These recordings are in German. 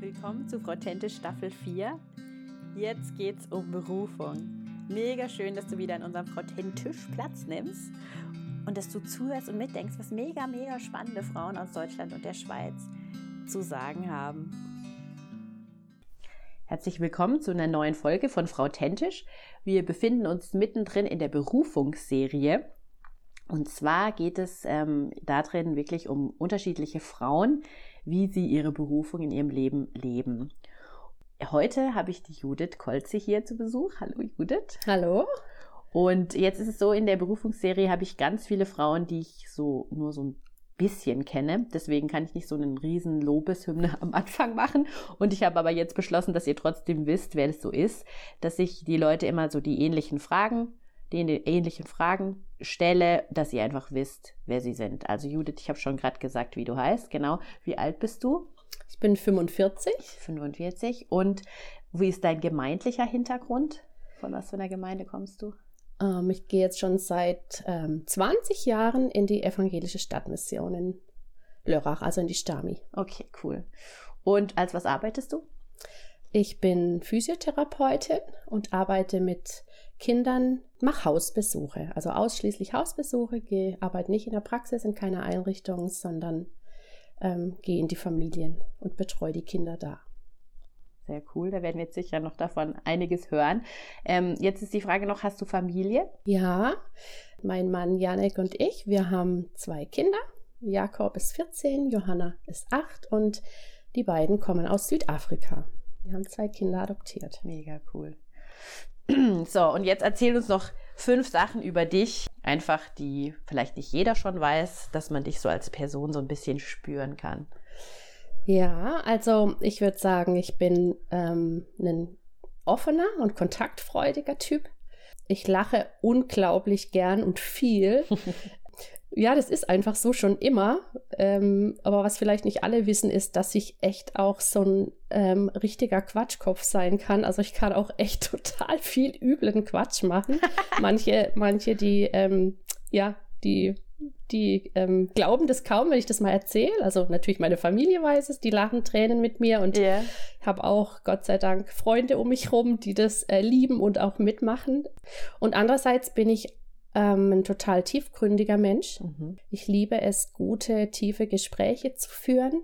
Willkommen zu Frau Tente Staffel 4. Jetzt geht's um Berufung. Mega schön, dass du wieder in unserem Frau Tentisch Platz nimmst und dass du zuhörst und mitdenkst, was mega, mega spannende Frauen aus Deutschland und der Schweiz zu sagen haben. Herzlich willkommen zu einer neuen Folge von Frau Tentisch. Wir befinden uns mittendrin in der Berufungsserie. Und zwar geht es ähm, darin wirklich um unterschiedliche Frauen, wie sie ihre Berufung in ihrem Leben leben. Heute habe ich die Judith Kolze hier zu Besuch. Hallo Judith. Hallo. Und jetzt ist es so, in der Berufungsserie habe ich ganz viele Frauen, die ich so nur so ein bisschen kenne. Deswegen kann ich nicht so einen riesen Lobeshymne am Anfang machen. Und ich habe aber jetzt beschlossen, dass ihr trotzdem wisst, wer das so ist, dass ich die Leute immer so die ähnlichen Fragen, die ähnlichen Fragen stelle, dass ihr einfach wisst, wer sie sind. Also Judith, ich habe schon gerade gesagt, wie du heißt. Genau. Wie alt bist du? Ich bin 45. 45. Und wie ist dein gemeindlicher Hintergrund? Von was für einer Gemeinde kommst du? Ähm, ich gehe jetzt schon seit ähm, 20 Jahren in die evangelische Stadtmission in Lörrach, also in die Stami. Okay, cool. Und als was arbeitest du? Ich bin Physiotherapeutin und arbeite mit Kindern, mache Hausbesuche, also ausschließlich Hausbesuche, gehe, arbeite nicht in der Praxis, in keiner Einrichtung, sondern ähm, gehe in die Familien und betreue die Kinder da. Sehr cool, da werden wir jetzt sicher noch davon einiges hören. Ähm, jetzt ist die Frage noch, hast du Familie? Ja, mein Mann Janek und ich, wir haben zwei Kinder. Jakob ist 14, Johanna ist 8 und die beiden kommen aus Südafrika. Wir haben zwei Kinder adoptiert. Mega cool. So, und jetzt erzähl uns noch fünf Sachen über dich, einfach die vielleicht nicht jeder schon weiß, dass man dich so als Person so ein bisschen spüren kann. Ja, also ich würde sagen, ich bin ähm, ein offener und kontaktfreudiger Typ. Ich lache unglaublich gern und viel. Ja, das ist einfach so schon immer. Ähm, aber was vielleicht nicht alle wissen, ist, dass ich echt auch so ein ähm, richtiger Quatschkopf sein kann. Also ich kann auch echt total viel üblen Quatsch machen. manche, manche, die, ähm, ja, die, die ähm, glauben das kaum, wenn ich das mal erzähle. Also natürlich meine Familie weiß es, die lachen Tränen mit mir und yeah. ich habe auch Gott sei Dank Freunde um mich rum, die das äh, lieben und auch mitmachen. Und andererseits bin ich ähm, ein total tiefgründiger Mensch. Mhm. Ich liebe es, gute, tiefe Gespräche zu führen.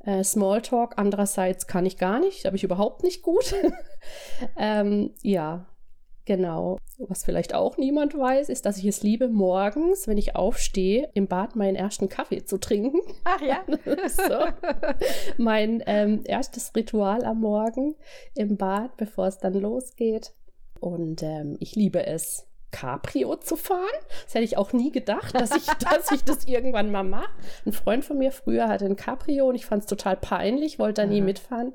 Äh, Smalltalk andererseits kann ich gar nicht, habe ich überhaupt nicht gut. ähm, ja, genau. Was vielleicht auch niemand weiß, ist, dass ich es liebe, morgens, wenn ich aufstehe, im Bad meinen ersten Kaffee zu trinken. Ach ja. so. Mein ähm, erstes Ritual am Morgen im Bad, bevor es dann losgeht. Und ähm, ich liebe es, Cabrio zu fahren. Das hätte ich auch nie gedacht, dass ich, dass ich das irgendwann mal mache. Ein Freund von mir früher hatte ein Cabrio und ich fand es total peinlich, wollte da nie mhm. mitfahren.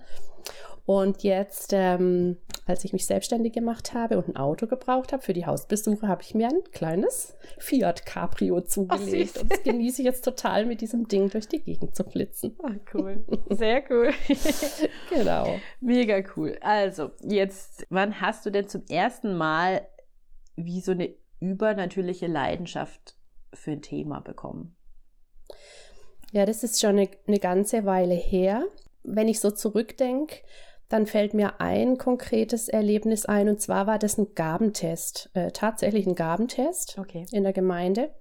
Und jetzt, ähm, als ich mich selbstständig gemacht habe und ein Auto gebraucht habe für die Hausbesuche, habe ich mir ein kleines Fiat Cabrio zugelegt. Ach, und das genieße ich jetzt total, mit diesem Ding durch die Gegend zu flitzen. Ach, cool. Sehr cool. genau. Mega cool. Also, jetzt, wann hast du denn zum ersten Mal wie so eine übernatürliche Leidenschaft für ein Thema bekommen? Ja, das ist schon eine, eine ganze Weile her. Wenn ich so zurückdenke, dann fällt mir ein konkretes Erlebnis ein und zwar war das ein Gabentest, äh, tatsächlich ein Gabentest okay. in der Gemeinde.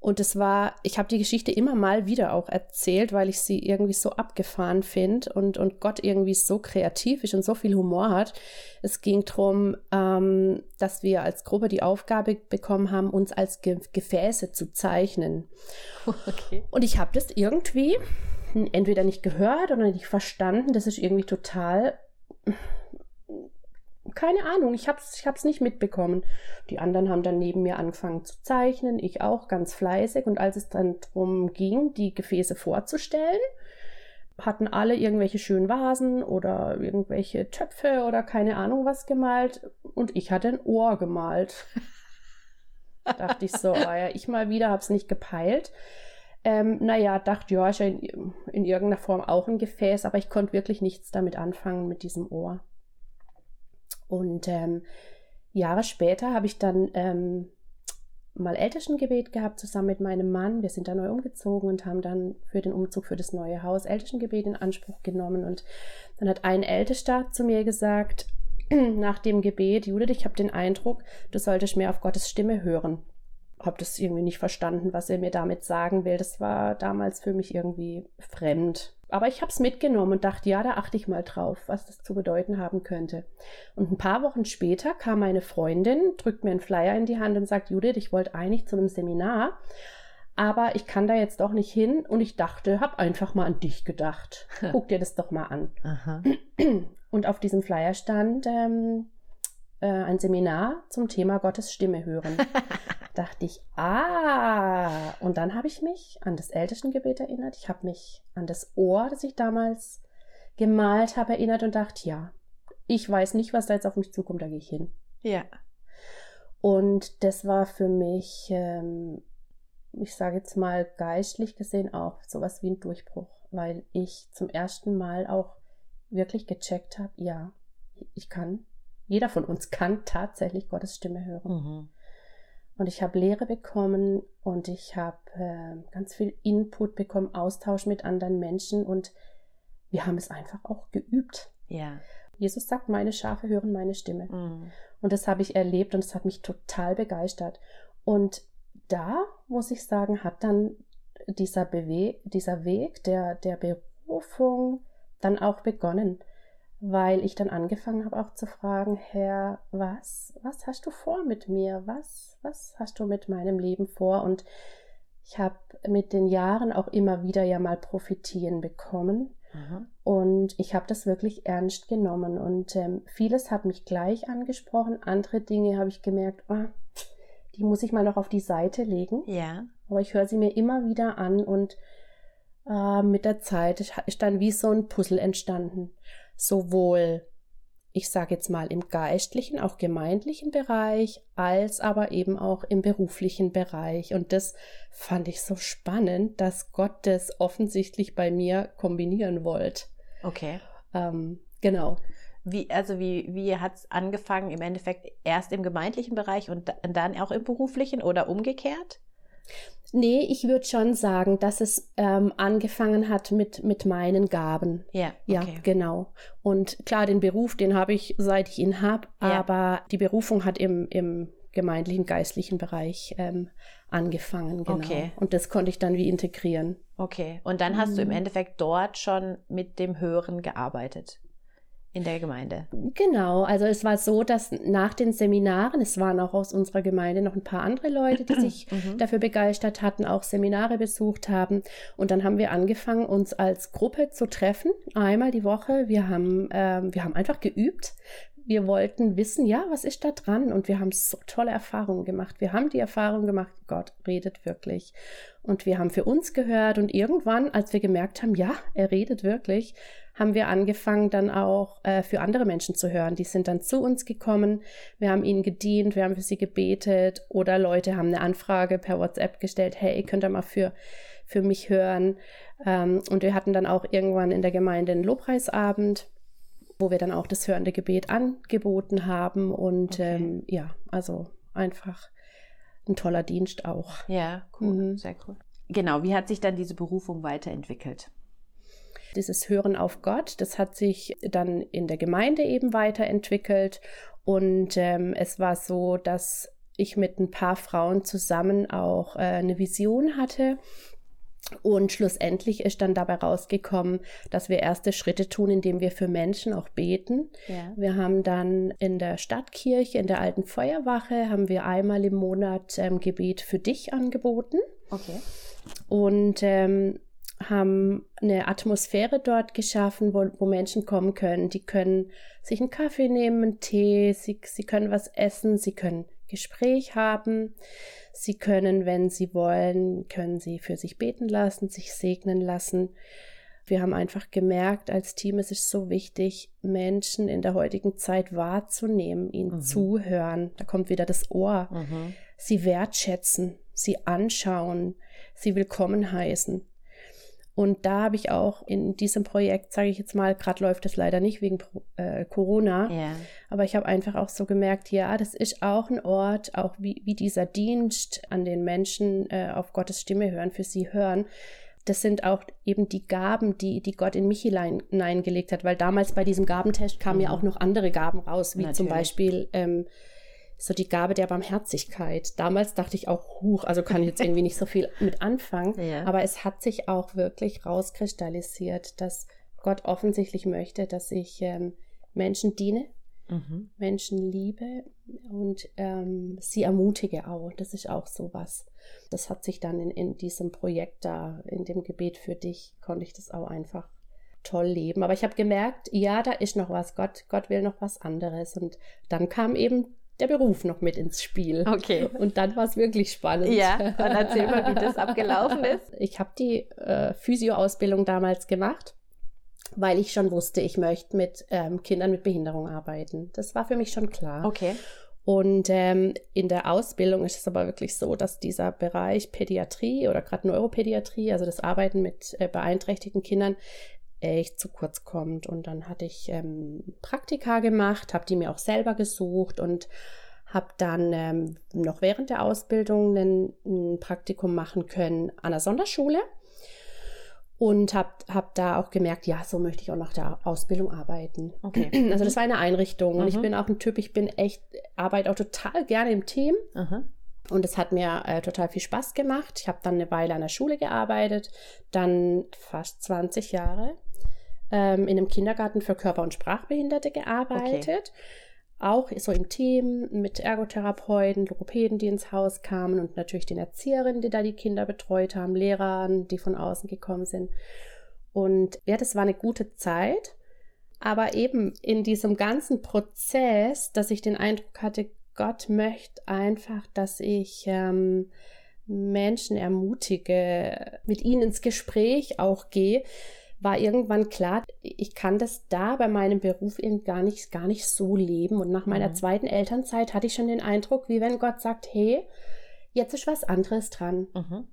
Und es war, ich habe die Geschichte immer mal wieder auch erzählt, weil ich sie irgendwie so abgefahren finde und, und Gott irgendwie so kreativ ist und so viel Humor hat. Es ging darum, ähm, dass wir als Gruppe die Aufgabe bekommen haben, uns als Ge Gefäße zu zeichnen. Okay. Und ich habe das irgendwie entweder nicht gehört oder nicht verstanden. Das ist irgendwie total keine Ahnung, ich hab's, ich hab's nicht mitbekommen. Die anderen haben dann neben mir angefangen zu zeichnen, ich auch ganz fleißig. Und als es dann darum ging, die Gefäße vorzustellen, hatten alle irgendwelche schönen Vasen oder irgendwelche Töpfe oder keine Ahnung was gemalt. Und ich hatte ein Ohr gemalt. dachte ich so, ah ja, ich mal wieder, hab's nicht gepeilt. Ähm, naja, dachte, ja, ist ja in, in irgendeiner Form auch ein Gefäß, aber ich konnte wirklich nichts damit anfangen mit diesem Ohr. Und ähm, Jahre später habe ich dann ähm, mal Elterngebet gehabt zusammen mit meinem Mann. Wir sind da neu umgezogen und haben dann für den Umzug für das neue Haus Elterngebet in Anspruch genommen. Und dann hat ein Ältester zu mir gesagt, nach dem Gebet, Judith, ich habe den Eindruck, du solltest mehr auf Gottes Stimme hören. Habe das irgendwie nicht verstanden, was er mir damit sagen will. Das war damals für mich irgendwie fremd. Aber ich habe es mitgenommen und dachte, ja, da achte ich mal drauf, was das zu bedeuten haben könnte. Und ein paar Wochen später kam meine Freundin, drückt mir einen Flyer in die Hand und sagt, Judith, ich wollte eigentlich zu einem Seminar, aber ich kann da jetzt doch nicht hin. Und ich dachte, hab einfach mal an dich gedacht. Guck dir das doch mal an. Aha. Und auf diesem Flyer stand ähm, äh, ein Seminar zum Thema Gottes Stimme hören. dachte ich, ah, und dann habe ich mich an das Ältestengebet erinnert. Ich habe mich an das Ohr, das ich damals gemalt habe, erinnert und dachte, ja, ich weiß nicht, was da jetzt auf mich zukommt, da gehe ich hin. Ja. Und das war für mich, ähm, ich sage jetzt mal geistlich gesehen auch sowas wie ein Durchbruch, weil ich zum ersten Mal auch wirklich gecheckt habe, ja, ich kann, jeder von uns kann tatsächlich Gottes Stimme hören. Mhm. Und ich habe Lehre bekommen und ich habe äh, ganz viel Input bekommen, Austausch mit anderen Menschen und wir haben es einfach auch geübt. Ja. Jesus sagt, meine Schafe hören meine Stimme. Mhm. Und das habe ich erlebt und es hat mich total begeistert. Und da, muss ich sagen, hat dann dieser, Bewe dieser Weg der, der Berufung dann auch begonnen weil ich dann angefangen habe auch zu fragen, Herr, was, was hast du vor mit mir? Was, was hast du mit meinem Leben vor? Und ich habe mit den Jahren auch immer wieder ja mal Profitieren bekommen. Aha. Und ich habe das wirklich ernst genommen. Und ähm, vieles hat mich gleich angesprochen. Andere Dinge habe ich gemerkt, oh, die muss ich mal noch auf die Seite legen. Ja. Aber ich höre sie mir immer wieder an und äh, mit der Zeit ist dann wie so ein Puzzle entstanden sowohl, ich sage jetzt mal, im geistlichen, auch gemeindlichen Bereich, als aber eben auch im beruflichen Bereich. Und das fand ich so spannend, dass Gott das offensichtlich bei mir kombinieren wollte. Okay. Ähm, genau. Wie, also wie, wie hat es angefangen im Endeffekt erst im gemeindlichen Bereich und dann auch im beruflichen oder umgekehrt? Nee, ich würde schon sagen, dass es ähm, angefangen hat mit, mit meinen Gaben. Ja, okay. ja, genau. Und klar, den Beruf, den habe ich, seit ich ihn habe, ja. aber die Berufung hat im, im gemeindlichen, geistlichen Bereich ähm, angefangen. Genau. Okay. Und das konnte ich dann wie integrieren. Okay. Und dann hast mhm. du im mhm. Endeffekt dort schon mit dem Hören gearbeitet in der Gemeinde. Genau, also es war so, dass nach den Seminaren, es waren auch aus unserer Gemeinde noch ein paar andere Leute, die sich mhm. dafür begeistert hatten, auch Seminare besucht haben. Und dann haben wir angefangen, uns als Gruppe zu treffen, einmal die Woche. Wir haben, ähm, wir haben einfach geübt. Wir wollten wissen, ja, was ist da dran? Und wir haben so tolle Erfahrungen gemacht. Wir haben die Erfahrung gemacht, Gott redet wirklich. Und wir haben für uns gehört und irgendwann, als wir gemerkt haben, ja, er redet wirklich, haben wir angefangen dann auch äh, für andere Menschen zu hören. Die sind dann zu uns gekommen, wir haben ihnen gedient, wir haben für sie gebetet oder Leute haben eine Anfrage per WhatsApp gestellt, hey, könnt ihr mal für, für mich hören. Ähm, und wir hatten dann auch irgendwann in der Gemeinde einen Lobpreisabend wo wir dann auch das hörende Gebet angeboten haben und okay. ähm, ja, also einfach ein toller Dienst auch. Ja, cool, mhm. sehr cool. Genau, wie hat sich dann diese Berufung weiterentwickelt? Dieses Hören auf Gott, das hat sich dann in der Gemeinde eben weiterentwickelt und ähm, es war so, dass ich mit ein paar Frauen zusammen auch äh, eine Vision hatte und schlussendlich ist dann dabei rausgekommen, dass wir erste Schritte tun, indem wir für Menschen auch beten. Ja. Wir haben dann in der Stadtkirche, in der alten Feuerwache, haben wir einmal im Monat ähm, Gebet für dich angeboten. Okay. Und ähm, haben eine Atmosphäre dort geschaffen, wo, wo Menschen kommen können. Die können sich einen Kaffee nehmen, einen Tee, sie, sie können was essen, sie können Gespräch haben. Sie können, wenn Sie wollen, können Sie für sich beten lassen, sich segnen lassen. Wir haben einfach gemerkt als Team, es ist so wichtig, Menschen in der heutigen Zeit wahrzunehmen, ihnen mhm. zuhören. Da kommt wieder das Ohr. Mhm. Sie wertschätzen, sie anschauen, sie willkommen heißen. Und da habe ich auch in diesem Projekt, sage ich jetzt mal, gerade läuft es leider nicht wegen äh, Corona, Ja. aber ich habe einfach auch so gemerkt, ja, das ist auch ein Ort, auch wie, wie dieser Dienst an den Menschen äh, auf Gottes Stimme hören, für sie hören. Das sind auch eben die Gaben, die, die Gott in mich hinein, hineingelegt hat, weil damals bei diesem Gabentest kamen ja Mhm. auch noch andere Gaben raus, wie zum Natürlich. Beispiel ähm, so die Gabe der Barmherzigkeit. Damals dachte ich auch, huch, also kann ich jetzt irgendwie nicht so viel mit anfangen. Ja. Aber es hat sich auch wirklich rauskristallisiert, dass Gott offensichtlich möchte, dass ich ähm, Menschen diene, Mhm. Menschen liebe und ähm, sie ermutige auch. Das ist auch sowas. Das hat sich dann in, in diesem Projekt da, in dem Gebet für dich, konnte ich das auch einfach toll leben. Aber ich habe gemerkt, ja, da ist noch was. Gott, Gott will noch was anderes. Und dann kam eben der Beruf noch mit ins Spiel. Okay. Und dann war es wirklich spannend. Ja, und erzähl mal, wie das abgelaufen ist. Ich habe die äh, Physio-Ausbildung damals gemacht, weil ich schon wusste, ich möchte mit ähm, Kindern mit Behinderung arbeiten. Das war für mich schon klar. Okay. Und ähm, in der Ausbildung ist es aber wirklich so, dass dieser Bereich Pädiatrie oder gerade Neuropädiatrie, also das Arbeiten mit äh, beeinträchtigten Kindern, echt zu kurz kommt. Und dann hatte ich ähm, Praktika gemacht, habe die mir auch selber gesucht und habe dann ähm, noch während der Ausbildung ein, ein Praktikum machen können an der Sonderschule und habe hab da auch gemerkt, ja, so möchte ich auch nach der Ausbildung arbeiten. Okay. Also das war eine Einrichtung und ich Mhm. bin auch ein Typ, ich bin echt, arbeite auch total gerne im Team Aha. und es hat mir äh, total viel Spaß gemacht. Ich habe dann eine Weile an der Schule gearbeitet, dann fast 20 Jahre ähm, in einem Kindergarten für Körper- und Sprachbehinderte gearbeitet. Auch so im Team mit Ergotherapeuten, Logopäden, die ins Haus kamen und natürlich den Erzieherinnen, die da die Kinder betreut haben, Lehrern, die von außen gekommen sind. Und ja, das war eine gute Zeit. Aber eben in diesem ganzen Prozess, dass ich den Eindruck hatte, Gott möchte einfach, dass ich ähm, Menschen ermutige, mit ihnen ins Gespräch auch gehe, war irgendwann klar, ich kann das da bei meinem Beruf eben gar nicht, gar nicht so leben. Und nach meiner Mhm. zweiten Elternzeit hatte ich schon den Eindruck, wie wenn Gott sagt, hey, jetzt ist was anderes dran. Mhm.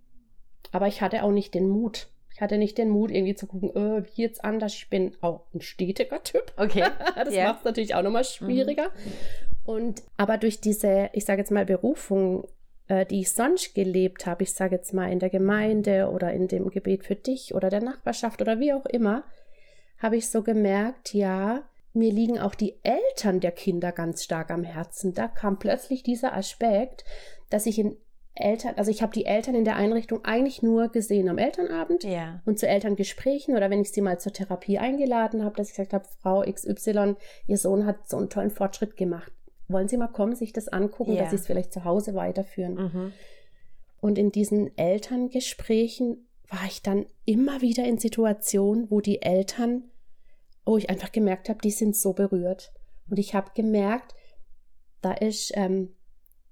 Aber ich hatte auch nicht den Mut. Ich hatte nicht den Mut, irgendwie zu gucken, äh, wie jetzt anders. Ich bin auch ein stetiger Typ. Okay. das Ja. macht es natürlich auch nochmal schwieriger. Und aber durch diese, ich sage jetzt mal, Berufung, äh, die ich sonst gelebt habe, ich sage jetzt mal in der Gemeinde oder in dem Gebet für dich oder der Nachbarschaft oder wie auch immer, habe ich so gemerkt, ja, mir liegen auch die Eltern der Kinder ganz stark am Herzen. Da kam plötzlich dieser Aspekt, dass ich in Eltern, also ich habe die Eltern in der Einrichtung eigentlich nur gesehen am Elternabend Ja. und zu Elterngesprächen oder wenn ich sie mal zur Therapie eingeladen habe, dass ich gesagt habe, Frau XY, Ihr Sohn hat so einen tollen Fortschritt gemacht. Wollen Sie mal kommen, sich das angucken, Ja. dass Sie es vielleicht zu Hause weiterführen? Mhm. Und in diesen Elterngesprächen war ich dann immer wieder in Situationen, wo die Eltern, wo ich einfach gemerkt habe, die sind so berührt. Und ich habe gemerkt, da ist, ähm,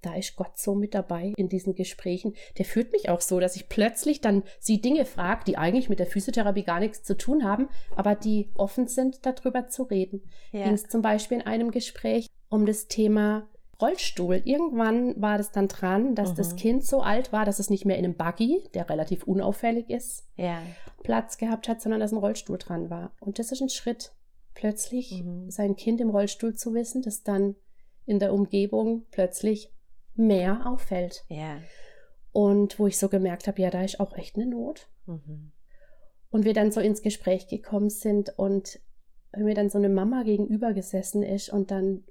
da ist Gott so mit dabei in diesen Gesprächen. Der führt mich auch so, dass ich plötzlich dann sie Dinge frage, die eigentlich mit der Physiotherapie gar nichts zu tun haben, aber die offen sind, darüber zu reden. Ja. Ging es zum Beispiel in einem Gespräch um das Thema Rollstuhl. Irgendwann war das dann dran, dass Mhm. das Kind so alt war, dass es nicht mehr in einem Buggy, der relativ unauffällig ist, Ja. Platz gehabt hat, sondern dass ein Rollstuhl dran war. Und das ist ein Schritt. Plötzlich Mhm. sein Kind im Rollstuhl zu wissen, das dann in der Umgebung plötzlich mehr auffällt. Ja. Und wo ich so gemerkt habe, ja, da ist auch echt eine Not. Mhm. Und wir dann so ins Gespräch gekommen sind und mir dann so eine Mama gegenüber gesessen ist und dann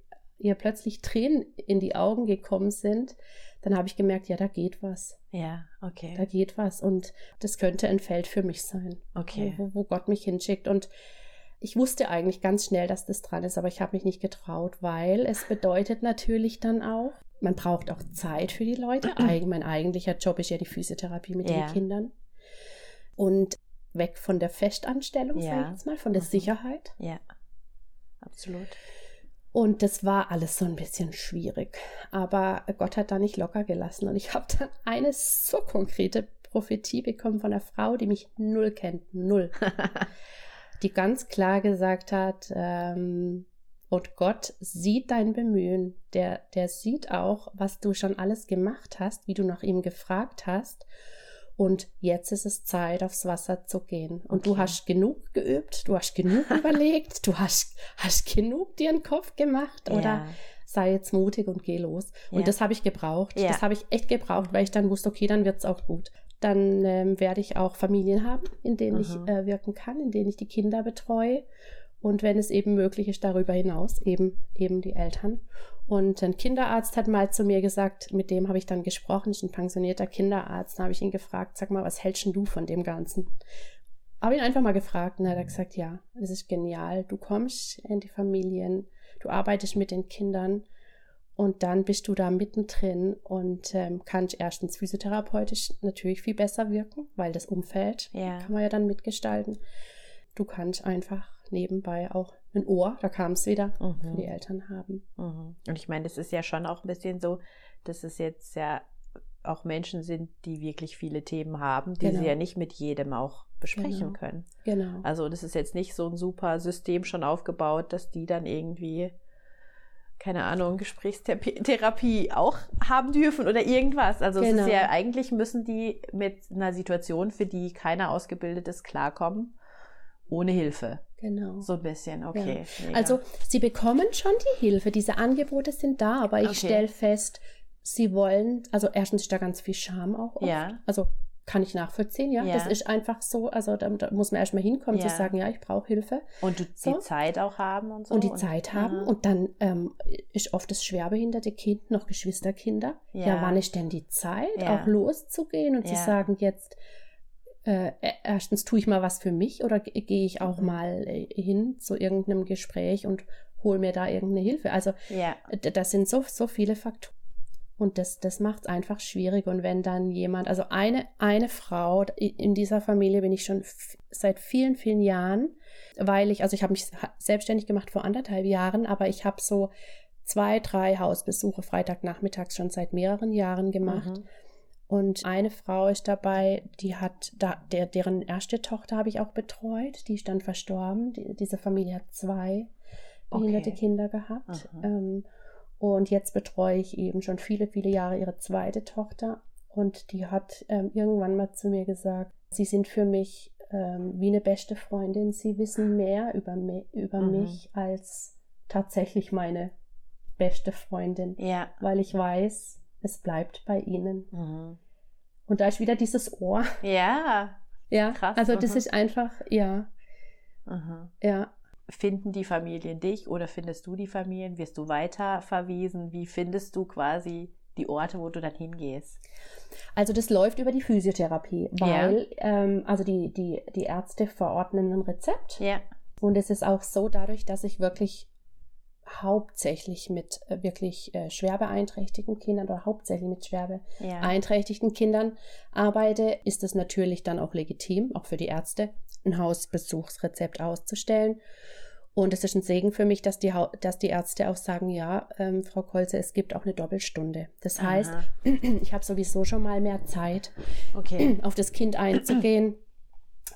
ihr plötzlich Tränen in die Augen gekommen sind, dann habe ich gemerkt, ja, da geht was. Ja. Okay. Da geht was. Und das könnte ein Feld für mich sein, Okay. wo, wo Gott mich hinschickt. Und ich wusste eigentlich ganz schnell, dass das dran ist, aber ich habe mich nicht getraut, weil es bedeutet natürlich dann auch, man braucht auch Zeit für die Leute. Eig mein eigentlicher Job ist ja die Physiotherapie mit Ja. den Kindern. Und weg von der Festanstellung, sag Ja. ich jetzt mal, von der Mhm. Sicherheit. Ja. Absolut. Und das war alles so ein bisschen schwierig. Aber Gott hat da nicht locker gelassen. Und ich habe dann eine so konkrete Prophetie bekommen von einer Frau, die mich null kennt. Null. die ganz klar gesagt hat, ähm, und Gott sieht dein Bemühen. Der, der sieht auch, was du schon alles gemacht hast, wie du nach ihm gefragt hast. Und jetzt ist es Zeit, aufs Wasser zu gehen. Und Okay. du hast genug geübt, du hast genug überlegt, du hast, hast genug dir einen Kopf gemacht oder Ja. sei jetzt mutig und geh los. Und Ja. das habe ich gebraucht. Ja. Das habe ich echt gebraucht, weil ich dann wusste, okay, dann wird es auch gut. Dann ähm, werde ich auch Familien haben, in denen ich Mhm. äh, wirken kann, in denen ich die Kinder betreue. Und wenn es eben möglich ist, darüber hinaus eben, eben die Eltern. Und ein Kinderarzt hat mal zu mir gesagt, mit dem habe ich dann gesprochen, ist ein pensionierter Kinderarzt. Da habe ich ihn gefragt, sag mal, was hältst du von dem Ganzen? Habe ihn einfach mal gefragt und er hat gesagt, ja, es ist genial. Du kommst in die Familien, du arbeitest mit den Kindern und dann bist du da mittendrin und ähm, kannst erstens physiotherapeutisch natürlich viel besser wirken, weil das Umfeld Ja. kann man ja dann mitgestalten. Du kannst einfach nebenbei auch ein Ohr, da kam es wieder, für Mhm. die Eltern haben. Mhm. Und ich meine, das ist ja schon auch ein bisschen so, dass es jetzt ja auch Menschen sind, die wirklich viele Themen haben, die Genau. sie ja nicht mit jedem auch besprechen Genau. können. Genau. Also das ist jetzt nicht so ein super System schon aufgebaut, dass die dann irgendwie, keine Ahnung, Gesprächstherapie auch haben dürfen oder irgendwas. Also es Genau. ist ja eigentlich müssen die mit einer Situation, für die keiner ausgebildet ist, klarkommen, ohne Hilfe. genau. So ein bisschen, okay. mega. Also sie bekommen schon die Hilfe, diese Angebote sind da, aber ich Okay. stelle fest, sie wollen, also erstens ist da ganz viel Scham auch. Oft. Ja. Also kann ich nachvollziehen, ja. Ja. Das ist einfach so, also da, da muss man erstmal hinkommen Ja. zu sagen, ja, ich brauche Hilfe und du so. die Zeit auch haben und so. und die Zeit haben. Aha. Und dann ähm, ist oft das schwerbehinderte Kind noch Geschwisterkinder. Ja. Ja. wann ist denn die Zeit, Ja. auch loszugehen und zu Ja. sagen, jetzt äh, erstens tue ich mal was für mich oder ge- gehe ich auch Mhm. mal äh, hin zu irgendeinem Gespräch und hole mir da irgendeine Hilfe. Also ja. d- das sind so, so viele Faktoren. Und das, das macht es einfach schwierig. Und wenn dann jemand, also eine, eine Frau, in dieser Familie bin ich schon seit vielen, vielen Jahren, weil ich, also ich habe mich selbstständig gemacht vor anderthalb Jahren, aber ich habe so zwei, drei Hausbesuche Freitagnachmittags schon seit mehreren Jahren gemacht. Mhm. Und eine Frau ist dabei, die hat, da, der, deren erste Tochter habe ich auch betreut, die ist dann verstorben. Die, diese Familie hat zwei behinderte Okay. Kinder gehabt. Aha. Ähm, und jetzt betreue ich eben schon viele, viele Jahre ihre zweite Tochter. Und die hat ähm, irgendwann mal zu mir gesagt, sie sind für mich ähm, wie eine beste Freundin. Sie wissen mehr über, mi über Mhm. mich als tatsächlich meine beste Freundin, Ja. weil ich weiß, es bleibt bei ihnen. Mhm. Und da ist wieder dieses Ohr. Ja. Ja, Krass, also das aha. ist einfach, ja, Mhm. ja. Finden die Familien dich oder findest du die Familien? Wirst du weiter verwiesen? Wie findest du quasi die Orte, wo du dann hingehst? Also das läuft über die Physiotherapie, weil ähm, also die, die, die Ärzte verordnen ein Rezept. Ja. Und es ist auch so dadurch, dass ich wirklich hauptsächlich mit äh, wirklich äh, schwer beeinträchtigten Kindern oder hauptsächlich mit schwer Ja. beeinträchtigten Kindern arbeite, ist es natürlich dann auch legitim, auch für die Ärzte, ein Hausbesuchsrezept auszustellen. Und es ist ein Segen für mich, dass die, dass die Ärzte auch sagen, ja, ähm, Frau Kolze, es gibt auch eine Doppelstunde. Das heißt, Aha. ich habe sowieso schon mal mehr Zeit, Okay. auf das Kind einzugehen.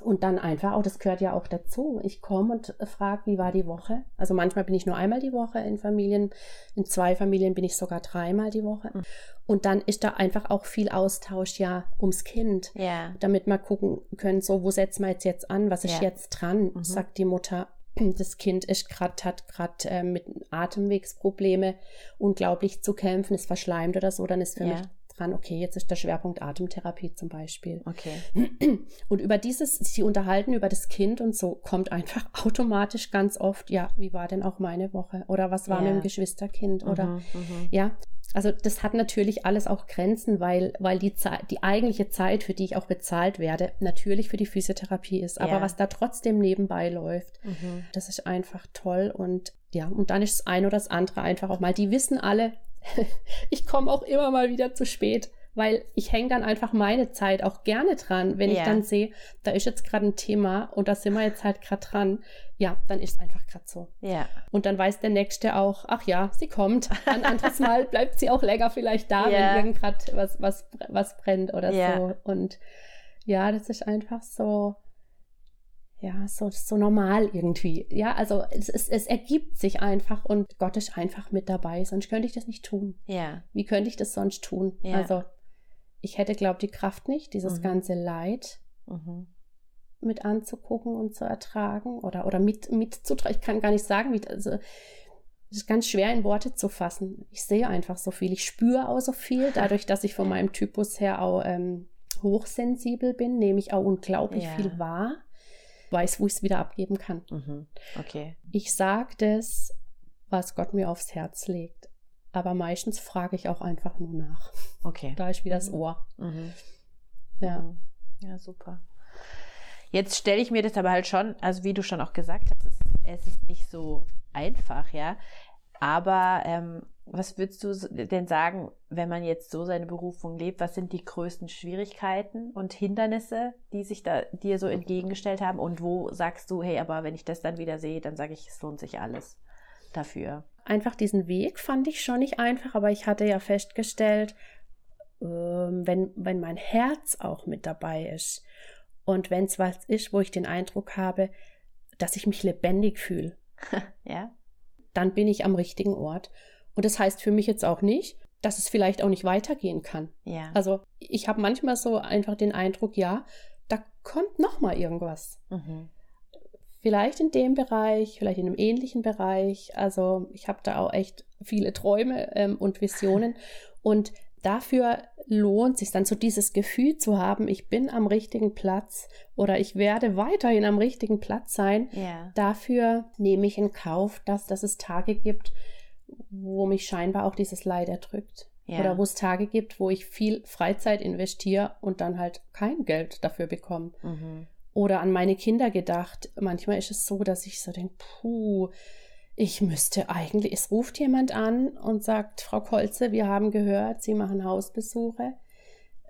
Und dann einfach, auch das gehört ja auch dazu. Ich komme und frage, wie war die Woche? Also manchmal bin ich nur einmal die Woche in Familien, in zwei Familien bin ich sogar dreimal die Woche. Mhm. Und dann ist da einfach auch viel Austausch ja ums Kind, Ja. damit wir gucken können, so, wo setzen wir jetzt jetzt an? Was ist Ja. jetzt dran? Mhm. Sagt die Mutter, das Kind ist grad, hat gerade äh, mit Atemwegsprobleme unglaublich zu kämpfen, ist verschleimt oder so, dann ist für Ja. mich dran, okay, jetzt ist der Schwerpunkt Atemtherapie zum Beispiel. Okay. Und über dieses, sie unterhalten über das Kind und so kommt einfach automatisch ganz oft, ja, wie war denn auch meine Woche? Oder was war Ja. mit dem Geschwisterkind? Oder mhm. ja, also das hat natürlich alles auch Grenzen, weil, weil die Zeit, die eigentliche Zeit, für die ich auch bezahlt werde, natürlich für die Physiotherapie ist. Aber Ja. was da trotzdem nebenbei läuft, Mhm. das ist einfach toll. Und ja, und dann ist das eine oder das andere einfach auch mal. Die wissen alle, ich komme auch immer mal wieder zu spät, weil ich hänge dann einfach meine Zeit auch gerne dran, wenn ich Ja. dann sehe, da ist jetzt gerade ein Thema und da sind wir jetzt halt gerade dran. Ja, dann ist es einfach gerade so. Ja. Und dann weiß der Nächste auch, ach ja, sie kommt. Ein anderes Mal bleibt sie auch länger vielleicht da, Ja. wenn irgend gerade was, was, was brennt oder so. Und ja, das ist einfach so, ja, so, so normal irgendwie. Ja, also es, es, es ergibt sich einfach und Gott ist einfach mit dabei, sonst könnte ich das nicht tun. Ja. Wie könnte ich das sonst tun? Ja. Also ich hätte, glaube ich, die Kraft nicht, dieses Mhm. ganze Leid Mhm. mit anzugucken und zu ertragen oder, oder mit, mitzutragen. Ich kann gar nicht sagen, wie, also, es ist ganz schwer in Worte zu fassen. Ich sehe einfach so viel. Ich spüre auch so viel. Dadurch, dass ich von meinem Typus her auch ähm, hochsensibel bin, nehme ich auch unglaublich Ja. viel wahr. Weiß, wo ich es wieder abgeben kann. Mhm. Okay. Ich sage das, was Gott mir aufs Herz legt. Aber meistens frage ich auch einfach nur nach. Okay. Da ist wieder das Mhm. Ohr. Mhm. Ja. Mhm. Ja, super. Jetzt stelle ich mir das aber halt schon, also wie du schon auch gesagt hast, es, es ist nicht so einfach, ja. Aber ähm, was würdest du denn sagen, wenn man jetzt so seine Berufung lebt, was sind die größten Schwierigkeiten und Hindernisse, die sich da dir so entgegengestellt haben? Und wo sagst du, hey, aber wenn ich das dann wieder sehe, dann sage ich, es lohnt sich alles dafür. einfach diesen Weg fand ich schon nicht einfach, aber ich hatte ja festgestellt, ähm, wenn, wenn mein Herz auch mit dabei ist und wenn es was ist, wo ich den Eindruck habe, dass ich mich lebendig fühle, Ja? Dann bin ich am richtigen Ort. Und das heißt für mich jetzt auch nicht, dass es vielleicht auch nicht weitergehen kann. Ja. Also ich habe manchmal so einfach den Eindruck, ja, da kommt noch mal irgendwas. Mhm. Vielleicht in dem Bereich, vielleicht in einem ähnlichen Bereich. Also ich habe da auch echt viele Träume ähm, und Visionen. Und dafür lohnt sich dann so dieses Gefühl zu haben, ich bin am richtigen Platz oder ich werde weiterhin am richtigen Platz sein. Ja. Dafür nehme ich in Kauf, dass, dass es Tage gibt, wo mich scheinbar auch dieses Leid erdrückt. Ja. Oder wo es Tage gibt, wo ich viel Freizeit investiere und dann halt kein Geld dafür bekomme Mhm. oder an meine Kinder gedacht. Manchmal ist es so, dass ich so denke, puh, ich müsste eigentlich, es ruft jemand an und sagt, Frau Kolze, wir haben gehört, Sie machen Hausbesuche.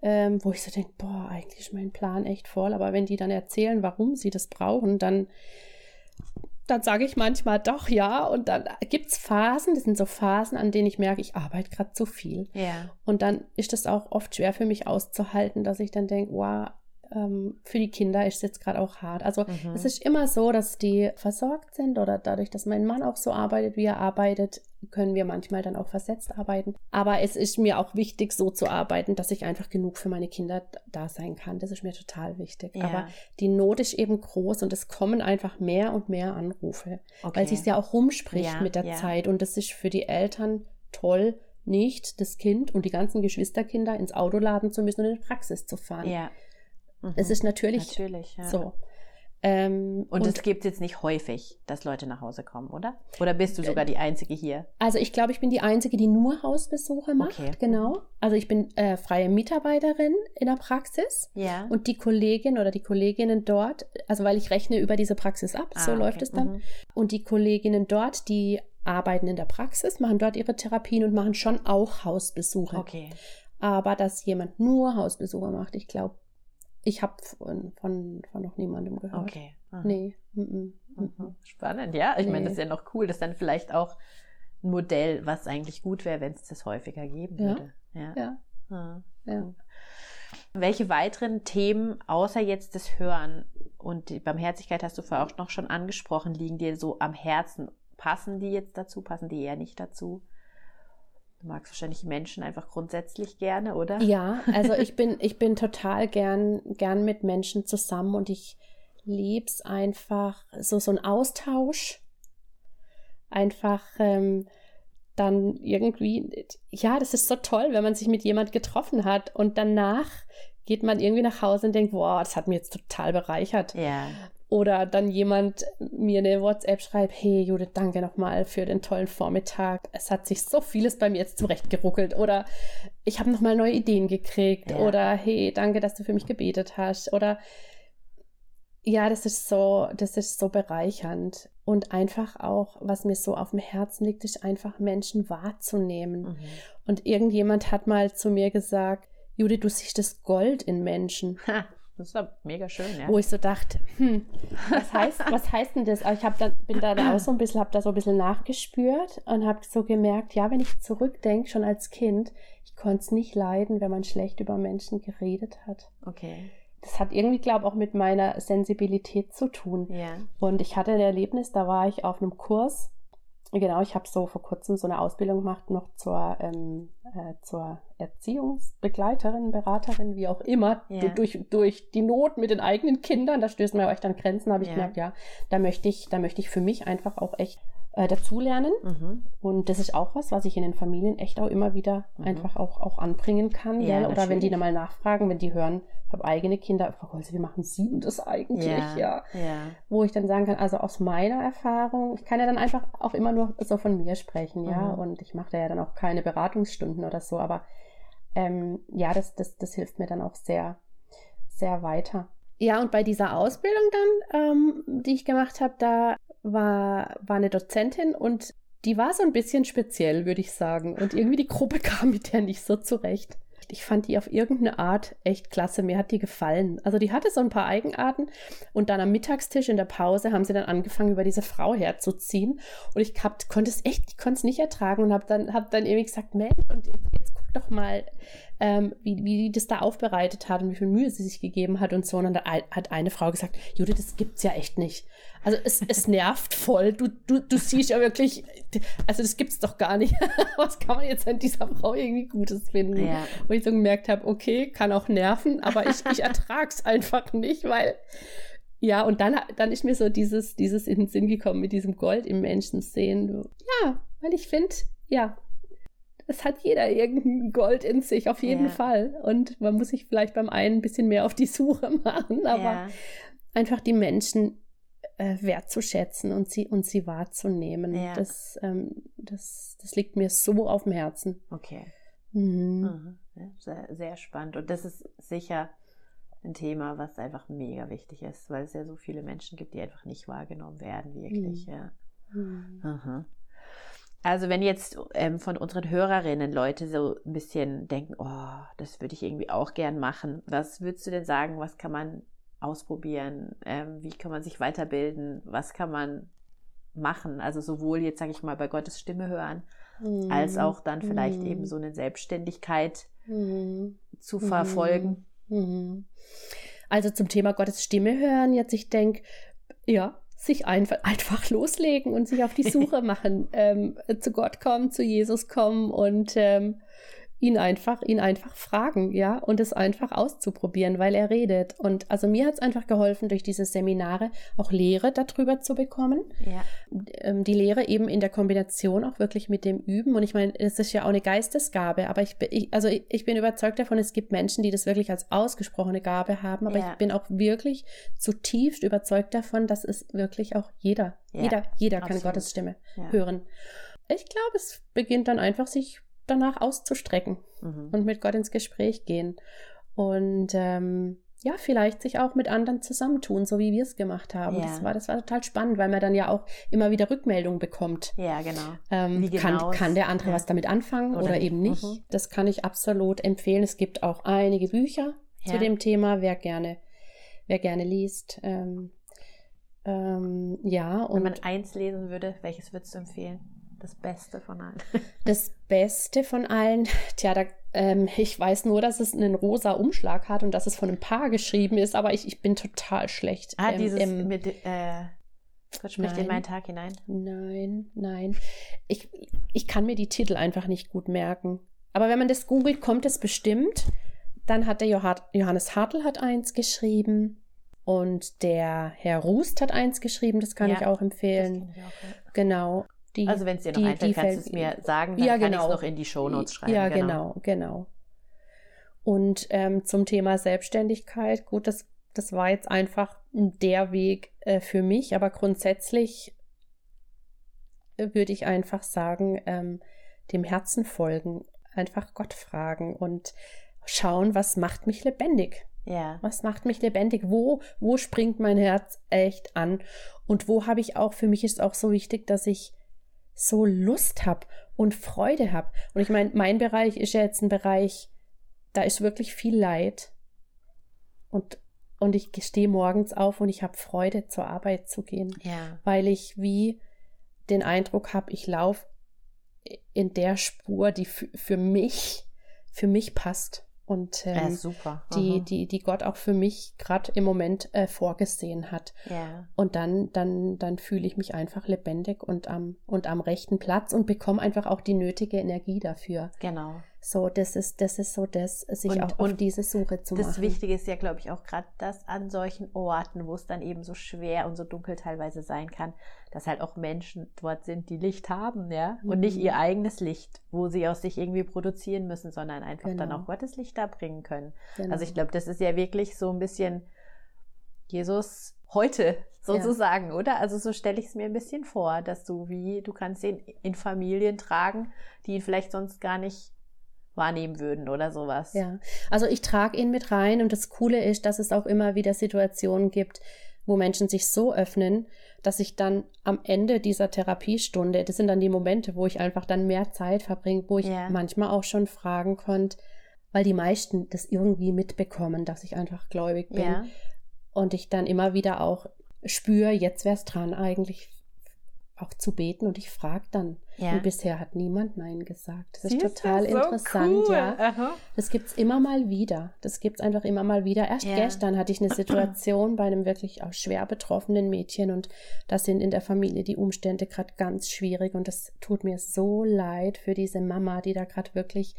Ähm, wo ich so denke, boah, eigentlich ist mein Plan echt voll. Aber wenn die dann erzählen, warum sie das brauchen, dann, dann sage ich manchmal doch ja. Und dann gibt es Phasen, das sind so Phasen, an denen ich merke, ich arbeite gerade zu viel. Ja. Und dann ist es auch oft schwer für mich auszuhalten, dass ich dann denke, wow, ähm, für die Kinder ist es jetzt gerade auch hart. Also Mhm. es ist immer so, dass die versorgt sind oder dadurch, dass mein Mann auch so arbeitet, wie er arbeitet, können wir manchmal dann auch versetzt arbeiten. Aber es ist mir auch wichtig, so zu arbeiten, dass ich einfach genug für meine Kinder da sein kann. Das ist mir total wichtig. Ja. Aber die Not ist eben groß und es kommen einfach mehr und mehr Anrufe, Okay. weil sich ja auch rumspricht Ja, mit der ja. Zeit. Und das ist für die Eltern toll, nicht das Kind und die ganzen Geschwisterkinder ins Auto laden zu müssen und in die Praxis zu fahren. Ja. Mhm. Es ist natürlich, Natürlich, ja. so. Ähm, Und es gibt jetzt nicht häufig, dass Leute nach Hause kommen, oder? Oder bist du sogar die Einzige hier? also ich glaube, ich bin die Einzige, die nur Hausbesuche macht. Okay. Genau. Also ich bin äh, freie Mitarbeiterin in der Praxis Ja. und die Kollegin oder die Kolleginnen dort, also weil ich rechne über diese Praxis ab, so Ah, läuft okay. es dann. Mhm. Und die Kolleginnen dort, die arbeiten in der Praxis, machen dort ihre Therapien und machen schon auch Hausbesuche. Okay. Aber dass jemand nur Hausbesuche macht, ich glaube, ich habe von, von, von noch niemandem gehört. Okay. Aha. Nee. Mm -mm, mm -mm. Mhm. Spannend, ja. Ich meine, Nee. das ist ja noch cool. Das ist dann vielleicht auch ein Modell, was eigentlich gut wäre, wenn es das häufiger geben Ja. würde. Ja. Ja, Ah, ja. cool. Welche weiteren Themen, außer jetzt das Hören und die Barmherzigkeit hast du vorher auch noch schon angesprochen, liegen dir so am Herzen? Passen die jetzt dazu? Passen die eher nicht dazu? Du magst wahrscheinlich Menschen einfach grundsätzlich gerne, oder? Ja, also ich bin, ich bin total gern, gern mit Menschen zusammen und ich lieb's einfach, so, so ein Austausch. Einfach ähm, dann irgendwie, ja, das ist so toll, wenn man sich mit jemand getroffen hat und danach geht man irgendwie nach Hause und denkt, wow, das hat mir jetzt total bereichert. Ja. Oder dann jemand mir eine WhatsApp schreibt, hey Judith, danke nochmal für den tollen Vormittag. Es hat sich so vieles bei mir jetzt zurechtgeruckelt. Oder ich habe nochmal neue Ideen gekriegt. Ja. Oder hey, danke, dass du für mich gebetet hast. Oder ja, das ist so, das ist so bereichernd. Und einfach auch, was mir so auf dem Herzen liegt, ist einfach Menschen wahrzunehmen. Mhm. Und irgendjemand hat mal zu mir gesagt, Judith, du siehst das Gold in Menschen. Ha, das ist aber mega schön, ja. Wo ich so dachte, hm, was heißt, was heißt denn das? Ich hab dann, bin da auch so ein bisschen, habe da so ein bisschen nachgespürt und habe so gemerkt, ja, wenn ich zurückdenke, schon als Kind, ich konnte es nicht leiden, wenn man schlecht über Menschen geredet hat. Okay. Das hat irgendwie, glaube ich, auch mit meiner Sensibilität zu tun. Ja. Und ich hatte ein Erlebnis, da war ich auf einem Kurs genau, ich habe so vor kurzem so eine Ausbildung gemacht, noch zur, ähm, äh, zur Erziehungsbegleiterin, Beraterin, wie auch immer, Ja. durch, durch die Not mit den eigenen Kindern, da stößt man echt an Grenzen, habe ich Ja. gemerkt, ja, da möchte ich, da möchte ich für mich einfach auch echt äh, dazulernen. Mhm. Und das ist auch was, was ich in den Familien echt auch immer wieder Mhm. einfach auch, auch anbringen kann. Ja? Oder wenn die dann mal nachfragen, wenn die hören, ich habe eigene Kinder, Frau Golse, wie machen Sie denn das eigentlich? Ja. ja Ja. wo ich dann sagen kann, also aus meiner Erfahrung, ich kann ja dann einfach auch immer nur so von mir sprechen, ja, Mhm. und ich mache da ja dann auch keine Beratungsstunden oder so, aber ähm, ja, das, das, das hilft mir dann auch sehr, sehr weiter. Ja, und bei dieser Ausbildung dann, ähm, die ich gemacht habe, da war, war eine Dozentin und die war so ein bisschen speziell, würde ich sagen. Und irgendwie die Gruppe kam mit der nicht so zurecht. Ich fand die auf irgendeine Art echt klasse. Mir hat die gefallen. Also die hatte so ein paar Eigenarten. Und dann am Mittagstisch in der Pause haben sie dann angefangen, über diese Frau herzuziehen. Und ich hab, konnte es echt, ich konnte es nicht ertragen und habe dann, hab dann irgendwie gesagt, Mensch, und jetzt, jetzt guck doch mal, ähm, wie, wie die das da aufbereitet hat und wie viel Mühe sie sich gegeben hat und so. Und dann hat eine Frau gesagt, Judith, das gibt's ja echt nicht. Also es, es nervt voll. Du, du, du siehst ja wirklich, also das gibt's doch gar nicht. Was kann man jetzt an dieser Frau irgendwie Gutes finden? Ja. Wo ich so gemerkt habe, okay, kann auch nerven, aber ich, ich ertrag's einfach nicht, weil ja, und dann, dann ist mir so dieses, dieses in den Sinn gekommen mit diesem Gold im Menschen sehen. Ja, weil ich finde, ja, es hat jeder irgendein Gold in sich, auf jeden Ja. Fall. Und man muss sich vielleicht beim einen ein bisschen mehr auf die Suche machen, aber ja. einfach die Menschen äh, wertzuschätzen und sie, und sie wahrzunehmen. Ja. Das, ähm, das, das liegt mir so auf dem Herzen. Okay. Mhm. Sehr, sehr spannend. Und das ist sicher ein Thema, was einfach mega wichtig ist, weil es ja so viele Menschen gibt, die einfach nicht wahrgenommen werden, wirklich. Mhm. Ja. Mhm. Aha. Also wenn jetzt ähm, von unseren Hörerinnen Leute so ein bisschen denken, oh, das würde ich irgendwie auch gern machen, was würdest du denn sagen, was kann man ausprobieren, ähm, wie kann man sich weiterbilden, was kann man machen, also sowohl jetzt sage ich mal bei Gottes Stimme hören, als auch dann vielleicht Mhm. eben so eine Selbstständigkeit Mhm. zu Mhm. verfolgen. Mhm. Also zum Thema Gottes Stimme hören, jetzt ich denke, ja, sich einfach, einfach loslegen und sich auf die Suche machen, ähm, zu Gott kommen, zu Jesus kommen und ähm, ihn einfach, ihn einfach fragen, ja, und es einfach auszuprobieren, weil er redet. Und also mir hat es einfach geholfen, durch diese Seminare auch Lehre darüber zu bekommen Ja. ähm, die Lehre eben in der Kombination auch wirklich mit dem Üben. Und ich meine, es ist ja auch eine Geistesgabe, aber ich bin, ich, also ich, ich bin überzeugt davon, es gibt Menschen, die das wirklich als ausgesprochene Gabe haben, aber Ja. ich bin auch wirklich zutiefst überzeugt davon, dass es wirklich auch jeder, Ja, jeder, jeder kann absolut. Gottes Stimme hören. Ich glaube, es beginnt dann einfach, sich danach auszustrecken Mhm. und mit Gott ins Gespräch gehen. Und ähm, ja, vielleicht sich auch mit anderen zusammentun, so wie wir es gemacht haben. Ja. Das, war, das war total spannend, weil man dann ja auch immer wieder Rückmeldung bekommt. Ja, genau. Ähm, kann, genau kann der andere ja. was damit anfangen Oder oder, eben nicht? Mhm. Das kann ich absolut empfehlen. Es gibt auch einige Bücher Ja. zu dem Thema, wer gerne, wer gerne liest. Ähm, ähm, ja, Wenn und man eins lesen würde, welches würdest du empfehlen? Das Beste von allen. Das Beste von allen, tja, da, ähm, ich weiß nur, dass es einen rosa Umschlag hat und dass es von einem Paar geschrieben ist, aber ich, ich bin total schlecht. Ah, ähm, dieses im- mit, äh, Gott spricht in meinen Tag hinein. Nein, nein. Ich, ich kann mir die Titel einfach nicht gut merken. Aber wenn man das googelt, kommt es bestimmt. Dann hat der Johann- Johannes Hartl hat eins geschrieben und der Herr Rust hat eins geschrieben, das kann Ja, ich auch empfehlen. ich auch, ja. Genau. Die, Also wenn es dir noch die- einfällt, die kannst du es mir sagen, dann Ja, kann ich genau. es noch in die Shownotes schreiben. Ja, genau, genau. Und ähm, zum Thema Selbstständigkeit, gut, das, das war jetzt einfach der Weg äh, für mich, aber grundsätzlich äh, würde ich einfach sagen, ähm, dem Herzen folgen, einfach Gott fragen und schauen, was macht mich lebendig. Ja, Was macht mich lebendig? Wo, wo springt mein Herz echt an? Und wo habe ich auch, für mich ist auch so wichtig, dass ich so Lust habe und Freude habe. Und ich meine, mein Bereich ist ja jetzt ein Bereich, da ist wirklich viel Leid. Und, und ich stehe morgens auf und ich habe Freude, zur Arbeit zu gehen, ja, weil ich wie den Eindruck habe, ich laufe in der Spur, die für für mich, für mich passt. Und ähm, super. die, die, die Gott auch für mich gerade im Moment äh, vorgesehen hat. Ja. Und dann, dann, dann fühle ich mich einfach lebendig und am, und am rechten Platz und bekomme einfach auch die nötige Energie dafür. Genau. So, das ist, das ist so das, sich Und- auch auf und diese Suche zu Das machen. Wichtige ist ja, glaube ich, auch gerade das an solchen Orten, wo es dann eben so schwer und so dunkel teilweise sein kann, dass halt auch Menschen dort sind, die Licht haben, ja, und nicht Mhm. ihr eigenes Licht, wo sie aus sich irgendwie produzieren müssen, sondern einfach dann Genau. auch Gottes Licht da bringen können. Genau. Also ich glaube, das ist ja wirklich so ein bisschen Jesus heute sozusagen, oder? Also so stelle ich es mir ein bisschen vor, dass du wie, du kannst ihn in Familien tragen, die ihn vielleicht sonst gar nicht wahrnehmen würden oder sowas. Ja, also ich trage ihn mit rein und das Coole ist, dass es auch immer wieder Situationen gibt, wo Menschen sich so öffnen, dass ich dann am Ende dieser Therapiestunde, das sind dann die Momente, wo ich einfach dann mehr Zeit verbringe, wo ich Ja. manchmal auch schon fragen konnte, weil die meisten das irgendwie mitbekommen, dass ich einfach gläubig bin. Ja. Und ich dann immer wieder auch spüre, jetzt wäre es dran, eigentlich auch zu beten. Und ich frage dann. Ja. Und bisher hat niemand Nein gesagt. Das ist Siehst du, total so interessant, cool. ja. Aha. Das gibt's immer mal wieder. Das gibt's einfach immer mal wieder. Erst Ja. gestern hatte ich eine Situation bei einem wirklich auch schwer betroffenen Mädchen und da sind in der Familie die Umstände gerade ganz schwierig und das tut mir so leid für diese Mama, die da gerade wirklich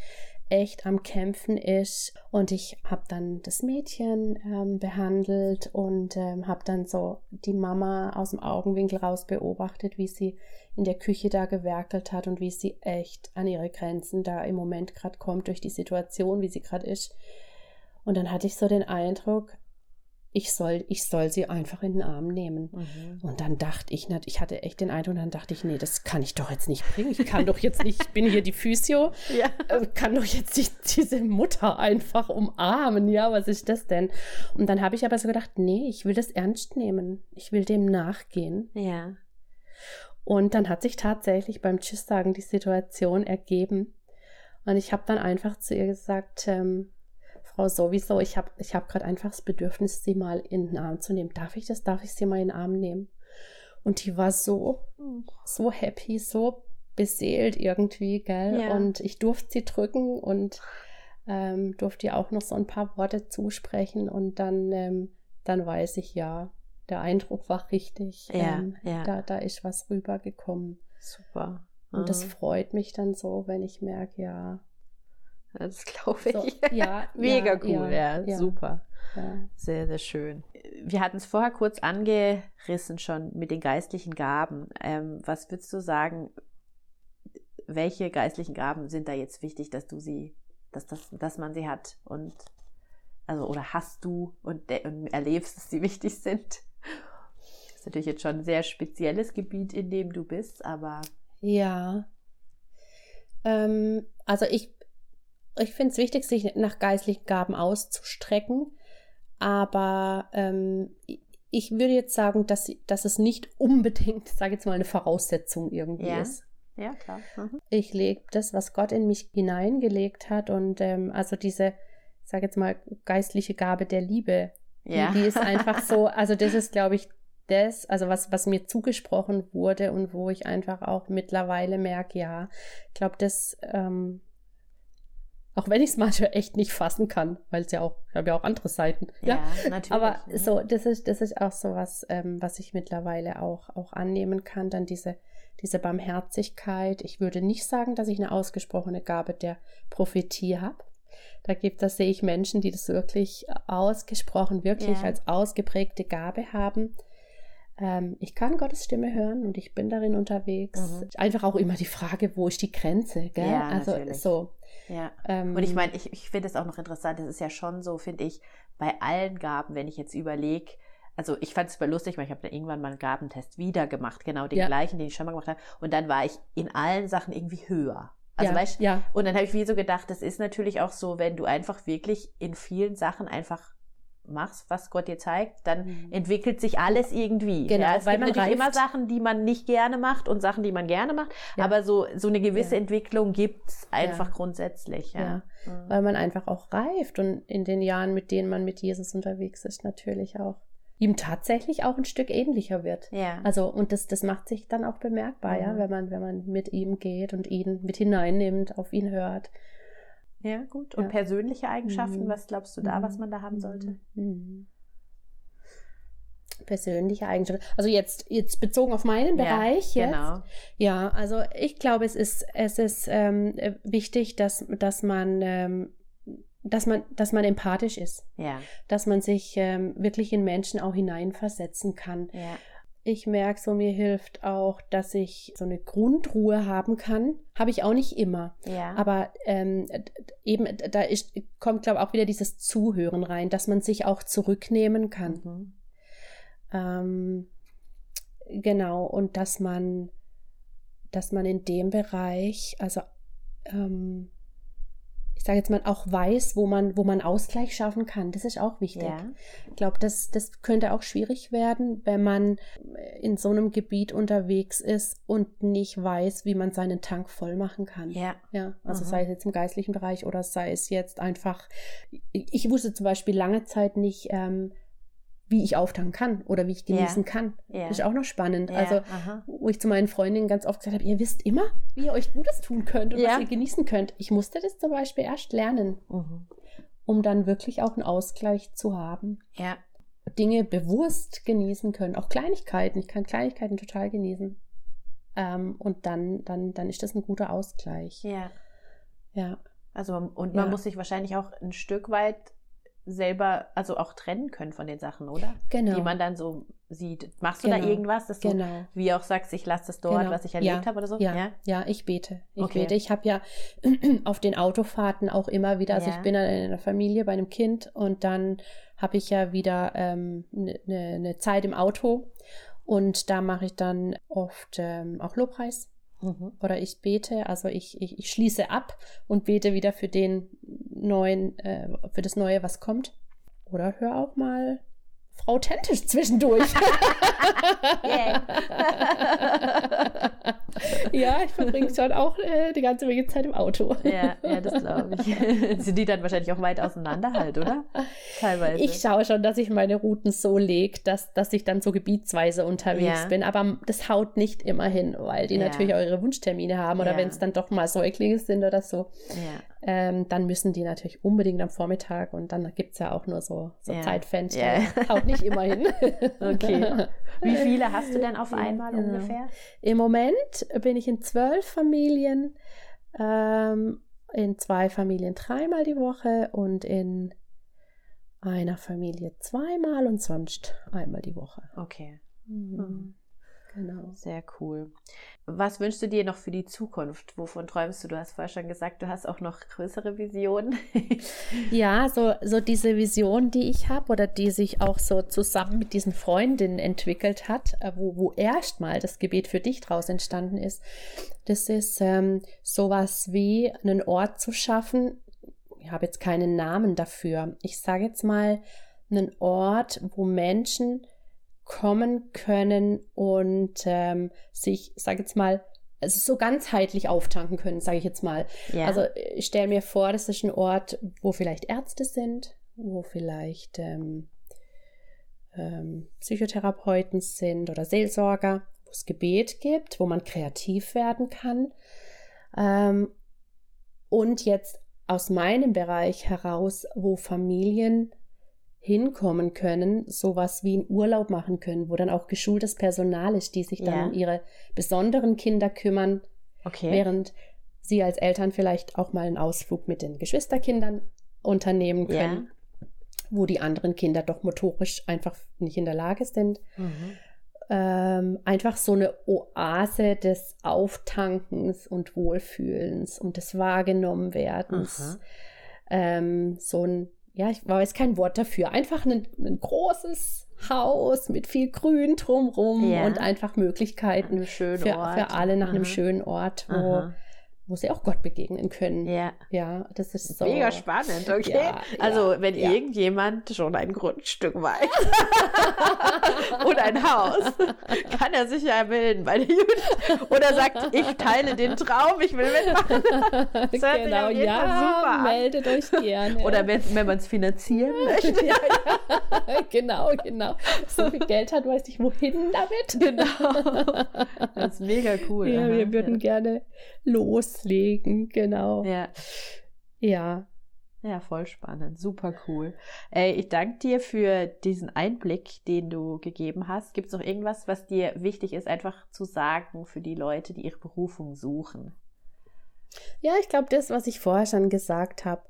echt am Kämpfen ist. Und ich habe dann das Mädchen ähm, behandelt und ähm, habe dann so die Mama aus dem Augenwinkel raus beobachtet, wie sie in der Küche da gewerkelt hat und wie sie echt an ihre Grenzen da im Moment gerade kommt durch die Situation, wie sie gerade ist. Und dann hatte ich so den Eindruck, ich soll, ich soll sie einfach in den Arm nehmen. Mhm. Und dann dachte ich, ich hatte echt den Eindruck, dann dachte ich, nee, das kann ich doch jetzt nicht bringen. Ich kann doch jetzt nicht, ich bin hier die Physio, Ja. äh, kann doch jetzt nicht diese Mutter einfach umarmen. Ja, was ist das denn? Und dann habe ich aber so gedacht, nee, ich will das ernst nehmen. Ich will dem nachgehen. Ja. Und dann hat sich tatsächlich beim Tschüss sagen die Situation ergeben. Und ich habe dann einfach zu ihr gesagt, ähm, Frau sowieso, ich habe ich hab gerade einfach das Bedürfnis, sie mal in den Arm zu nehmen. Darf ich das? Darf ich sie mal in den Arm nehmen? Und die war so, so happy, so beseelt irgendwie, gell? Ja. Und ich durfte sie drücken und ähm, durfte ihr auch noch so ein paar Worte zusprechen. Und dann, ähm, dann weiß ich ja, der Eindruck war richtig. Ja, ähm, ja. Da, da ist was rübergekommen. Super. Und das Mhm. freut mich dann so, wenn ich merke, ja. Das glaube ich. So, ja, Mega ja, cool, ja, ja, super. Sehr, sehr schön. Wir hatten es vorher kurz angerissen schon mit den geistlichen Gaben. Ähm, was würdest du sagen, welche geistlichen Gaben sind da jetzt wichtig, dass du sie, dass, das, dass man sie hat und also oder hast du und, de- und erlebst, dass sie wichtig sind? Das ist natürlich jetzt schon ein sehr spezielles Gebiet, in dem du bist, aber Ja. Ähm, also ich, ich finde es wichtig, sich nach geistlichen Gaben auszustrecken, aber ähm, ich würde jetzt sagen, dass, dass es nicht unbedingt, sage jetzt mal, eine Voraussetzung irgendwie Ja. ist. ja, klar. Mhm. Ich lebe das, was Gott in mich hineingelegt hat und ähm, also diese, ich sage jetzt mal, geistliche Gabe der Liebe, Ja. die, die ist einfach so, also das ist, glaube ich, das, also was, was mir zugesprochen wurde und wo ich einfach auch mittlerweile merke, ja, ich glaube, das, ähm, auch wenn ich es manchmal echt nicht fassen kann, weil es ja auch, ich habe ja auch andere Seiten. ja, natürlich. Aber Mhm. so, das ist, das ist auch so was, ähm, was ich mittlerweile auch, auch annehmen kann. Dann diese, diese Barmherzigkeit. Ich würde nicht sagen, dass ich eine ausgesprochene Gabe der Prophetie habe. Da gibt, da sehe ich Menschen, die das wirklich ausgesprochen, wirklich Ja. als ausgeprägte Gabe haben. Ähm, ich kann Gottes Stimme hören und ich bin darin unterwegs. Mhm. Einfach auch immer die Frage, wo ist die Grenze? Gell? Ja, also natürlich. so. Ja. Ähm, Und ich meine, ich, ich finde es auch noch interessant, das ist ja schon so, finde ich, bei allen Gaben, wenn ich jetzt überlege, also ich fand es super lustig, weil ich habe da irgendwann mal einen Gabentest wieder gemacht, genau den Ja. gleichen, den ich schon mal gemacht habe. Und dann war ich in allen Sachen irgendwie höher. Also ja, weißt ja, und dann habe ich wie so gedacht, das ist natürlich auch so, wenn du einfach wirklich in vielen Sachen einfach machst, was Gott dir zeigt, dann Mhm. entwickelt sich alles irgendwie. Genau, ja, es weil gibt man natürlich immer. Sachen, die man nicht gerne macht und Sachen, die man gerne macht, Ja. aber so, so eine gewisse Ja. Entwicklung gibt's einfach Ja. grundsätzlich. Ja. Ja. Mhm. weil man einfach auch reift und in den Jahren, mit denen man mit Jesus unterwegs ist, natürlich auch ihm tatsächlich auch ein Stück ähnlicher wird. Ja. Also, und das, das macht sich dann auch bemerkbar, ja, Mhm. wenn man, wenn man mit ihm geht und ihn mit hineinnimmt, auf ihn hört. Ja, gut. Und Ja. persönliche Eigenschaften, Mhm. was glaubst du da, was Mhm. man da haben sollte? Mhm. Persönliche Eigenschaften. Also jetzt, jetzt bezogen auf meinen Bereich jetzt. Genau. Ja, also ich glaube, es ist, es ist ähm, äh, wichtig, dass, dass man, ähm, dass man, dass man empathisch ist, Ja. dass man sich ähm, wirklich in Menschen auch hineinversetzen kann. Ja. Ich merke so, mir hilft auch, dass ich so eine Grundruhe haben kann. Habe ich auch nicht immer. Ja. Aber ähm, eben, da ist, kommt, glaube ich, auch wieder dieses Zuhören rein, dass man sich auch zurücknehmen kann. Mhm. Ähm, genau, und dass man, dass man in dem Bereich, also ähm, ich sage jetzt mal, auch weiß, wo man, wo man Ausgleich schaffen kann. Das ist auch wichtig. Ja. Ich glaube, das, das könnte auch schwierig werden, wenn man in so einem Gebiet unterwegs ist und nicht weiß, wie man seinen Tank voll machen kann. Ja. Ja, also Aha. sei es jetzt im geistlichen Bereich oder sei es jetzt einfach, ich, ich wusste zum Beispiel lange Zeit nicht, ähm, wie ich auftanken kann oder wie ich genießen kann. Ja. Das ist auch noch spannend. Ja. Also, Aha. wo ich zu meinen Freundinnen ganz oft gesagt habe, ihr wisst immer, wie ihr euch Gutes tun könnt und was ihr genießen könnt. Ich musste das zum Beispiel erst lernen, Mhm. um dann wirklich auch einen Ausgleich zu haben. Ja. Dinge bewusst genießen können, auch Kleinigkeiten. Ich kann Kleinigkeiten total genießen. Ähm, und dann, dann, dann ist das ein guter Ausgleich. Ja. Ja. Also und man muss sich wahrscheinlich auch ein Stück weit selber, also auch trennen können von den Sachen, oder? Genau. Die man dann so sieht. Machst du da Genau. irgendwas, dass du, genau. wie auch sagst, ich lasse das dort, Genau. was ich erlebt Ja. habe oder so? Ja, ja, ich bete. Ich Okay. bete. Ich habe ja auf den Autofahrten auch immer wieder, also Ja. ich bin dann in einer Familie bei einem Kind und dann habe ich ja wieder eine ähm, ne, ne- ne Zeit im Auto und da mache ich dann oft ähm, auch Lobpreis Mhm. oder ich bete, also ich, ich, ich schließe ab und bete wieder für den neuen, äh, für das Neue, was kommt. Oder hör auch mal authentisch zwischendurch. ja, ich verbringe schon auch äh, die ganze Menge Zeit im Auto. Ja, ja, das glaube ich. Sind die dann wahrscheinlich auch weit auseinander halt, oder? Teilweise. Ich schaue schon, dass ich meine Routen so lege, dass, dass ich dann so gebietsweise unterwegs Ja. bin. Aber das haut nicht immer hin, weil die Ja. natürlich auch ihre Wunschtermine haben. Oder Ja. wenn es dann doch mal Säuglinge sind oder so, ja. Ähm, dann müssen die natürlich unbedingt am Vormittag. Und dann gibt es ja auch nur so, so Ja. Zeitfenster. Ja. Haut nicht immer hin. Okay. Wie viele hast du denn auf Ja, einmal genau. ungefähr? Im Moment bin ich in zwölf Familien, ähm, in zwei Familien dreimal die Woche und in einer Familie zweimal und sonst einmal die Woche. Okay, Mhm. Genau. sehr cool. Was wünschst du dir noch für die Zukunft? Wovon träumst du? Du hast vorher schon gesagt, du hast auch noch größere Visionen. Ja, so, so diese Vision, die ich habe oder die sich auch so zusammen mit diesen Freundinnen entwickelt hat, äh, wo, wo erstmal das Gebet für dich draus entstanden ist, das ist ähm, sowas wie einen Ort zu schaffen. Ich habe jetzt keinen Namen dafür. Ich sage jetzt mal einen Ort, wo Menschen kommen können und ähm, sich, sage jetzt mal, also so ganzheitlich auftanken können, sage ich jetzt mal. ja. Also ich stelle mir vor, das ist ein Ort, wo vielleicht Ärzte sind, wo vielleicht ähm, ähm, Psychotherapeuten sind oder Seelsorger, wo es Gebet gibt, wo man kreativ werden kann. Ähm, und jetzt aus meinem Bereich heraus, wo Familien hinkommen können, sowas wie einen Urlaub machen können, wo dann auch geschultes Personal ist, die sich dann Ja. um ihre besonderen Kinder kümmern, okay. während sie als Eltern vielleicht auch mal einen Ausflug mit den Geschwisterkindern unternehmen können, wo die anderen Kinder doch motorisch einfach nicht in der Lage sind. Mhm. Ähm, einfach so eine Oase des Auftankens und Wohlfühlens und des Wahrgenommenwerdens. Ähm, so ein, ja, ich weiß kein Wort dafür, einfach ein, ein großes Haus mit viel Grün drumrum Ja. und einfach Möglichkeiten Einem für, für alle nach einem Aha. schönen Ort, wo, Aha. Wo sie auch Gott begegnen können. Ja, Ja. das ist so. Mega spannend, okay. Ja, also, ja, wenn ja. irgendjemand schon ein Grundstück weiß und ein Haus, kann er sich ja melden bei der Judith. Oder sagt, ich teile den Traum, ich will mitmachen. sich genau, ja, super meldet euch gerne. Oder wenn, wenn man es finanzieren möchte. ja, genau, genau. So viel Geld hat, weiß ich wohin damit. Genau. Das ist mega cool. Ja, Aha, wir würden gerne loslegen, genau. Ja. Ja. Ja, voll spannend, super cool. Ey, ich danke dir für diesen Einblick, den du gegeben hast. Gibt es noch irgendwas, was dir wichtig ist, einfach zu sagen für die Leute, die ihre Berufung suchen? Ja, ich glaube, das, was ich vorher schon gesagt habe,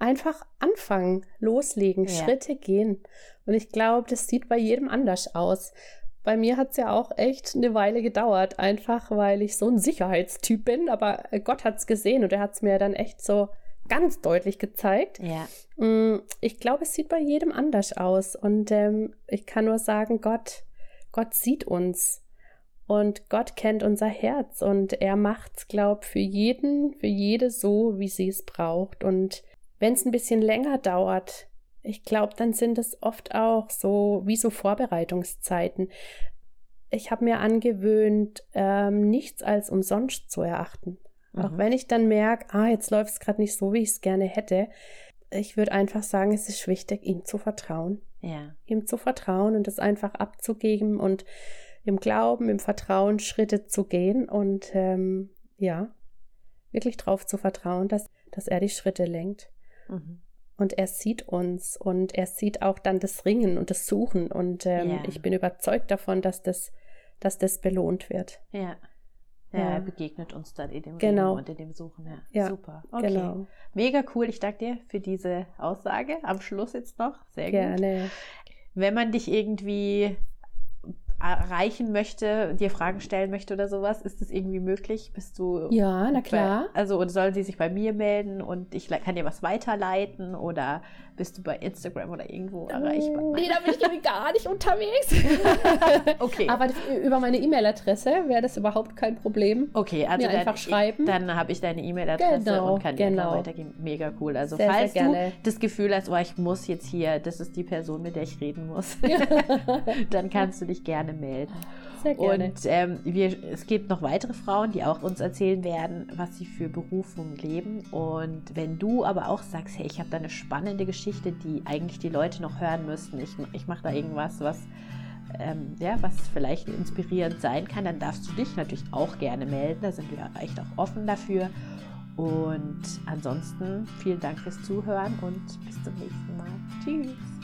einfach anfangen, loslegen, ja. Schritte gehen. Und ich glaube, das sieht bei jedem anders aus. Bei mir hat es ja auch echt eine Weile gedauert, einfach weil ich so ein Sicherheitstyp bin, aber Gott hat es gesehen und er hat es mir dann echt so ganz deutlich gezeigt. Ja. Mm, ich glaube, es sieht bei jedem anders aus. Und ähm, ich kann nur sagen, Gott, Gott sieht uns. Und Gott kennt unser Herz und er macht's, glaub, für jeden, für jede so, wie sie es braucht. Und wenn es ein bisschen länger dauert, ich glaube, dann sind es oft auch so wie so Vorbereitungszeiten. Ich habe mir angewöhnt, ähm, nichts als umsonst zu erachten. Mhm. Auch wenn ich dann merke, ah, jetzt läuft es gerade nicht so, wie ich es gerne hätte. Ich würde einfach sagen, es ist wichtig, ihm zu vertrauen. Ja. Ihm zu vertrauen und es einfach abzugeben und im Glauben, im Vertrauen Schritte zu gehen und ähm, ja, wirklich drauf zu vertrauen, dass, dass er die Schritte lenkt. Mhm. Und er sieht uns und er sieht auch dann das Ringen und das Suchen. Und ähm, ja. ich bin überzeugt davon, dass das, dass das belohnt wird. Ja. Ja, er begegnet uns dann in dem genau. und in dem Suchen. Ja, ja super. Okay. Genau. Mega cool. Ich danke dir für diese Aussage. Am Schluss jetzt noch. Sehr Gerne. gut. Gerne. Wenn man dich irgendwie erreichen möchte, dir Fragen stellen möchte oder sowas, ist das irgendwie möglich? Bist du Ja, na klar. Bei, also und sollen sie sich bei mir melden und ich kann dir was weiterleiten oder bist du bei Instagram oder irgendwo erreichbar? Nee, da bin ich irgendwie gar nicht unterwegs. okay. Aber über meine E-Mail-Adresse wäre das überhaupt kein Problem. Okay, also Mir dann, einfach schreiben. Dann habe ich deine E-Mail-Adresse genau, und kann genau. dir weitergeben. Mega cool. Also sehr, falls sehr du das Gefühl hast, oh, ich muss jetzt hier, das ist die Person, mit der ich reden muss, dann kannst du dich gerne melden. Sehr gerne. Und ähm, wir, es gibt noch weitere Frauen, die auch uns erzählen werden, was sie für Berufung leben. Und wenn du aber auch sagst, hey, ich habe da eine spannende Geschichte, die eigentlich die Leute noch hören müssten, ich, ich mache da irgendwas, was, ähm, ja, was vielleicht inspirierend sein kann, dann darfst du dich natürlich auch gerne melden. Da sind wir echt auch offen dafür. Und ansonsten vielen Dank fürs Zuhören und bis zum nächsten Mal. Tschüss.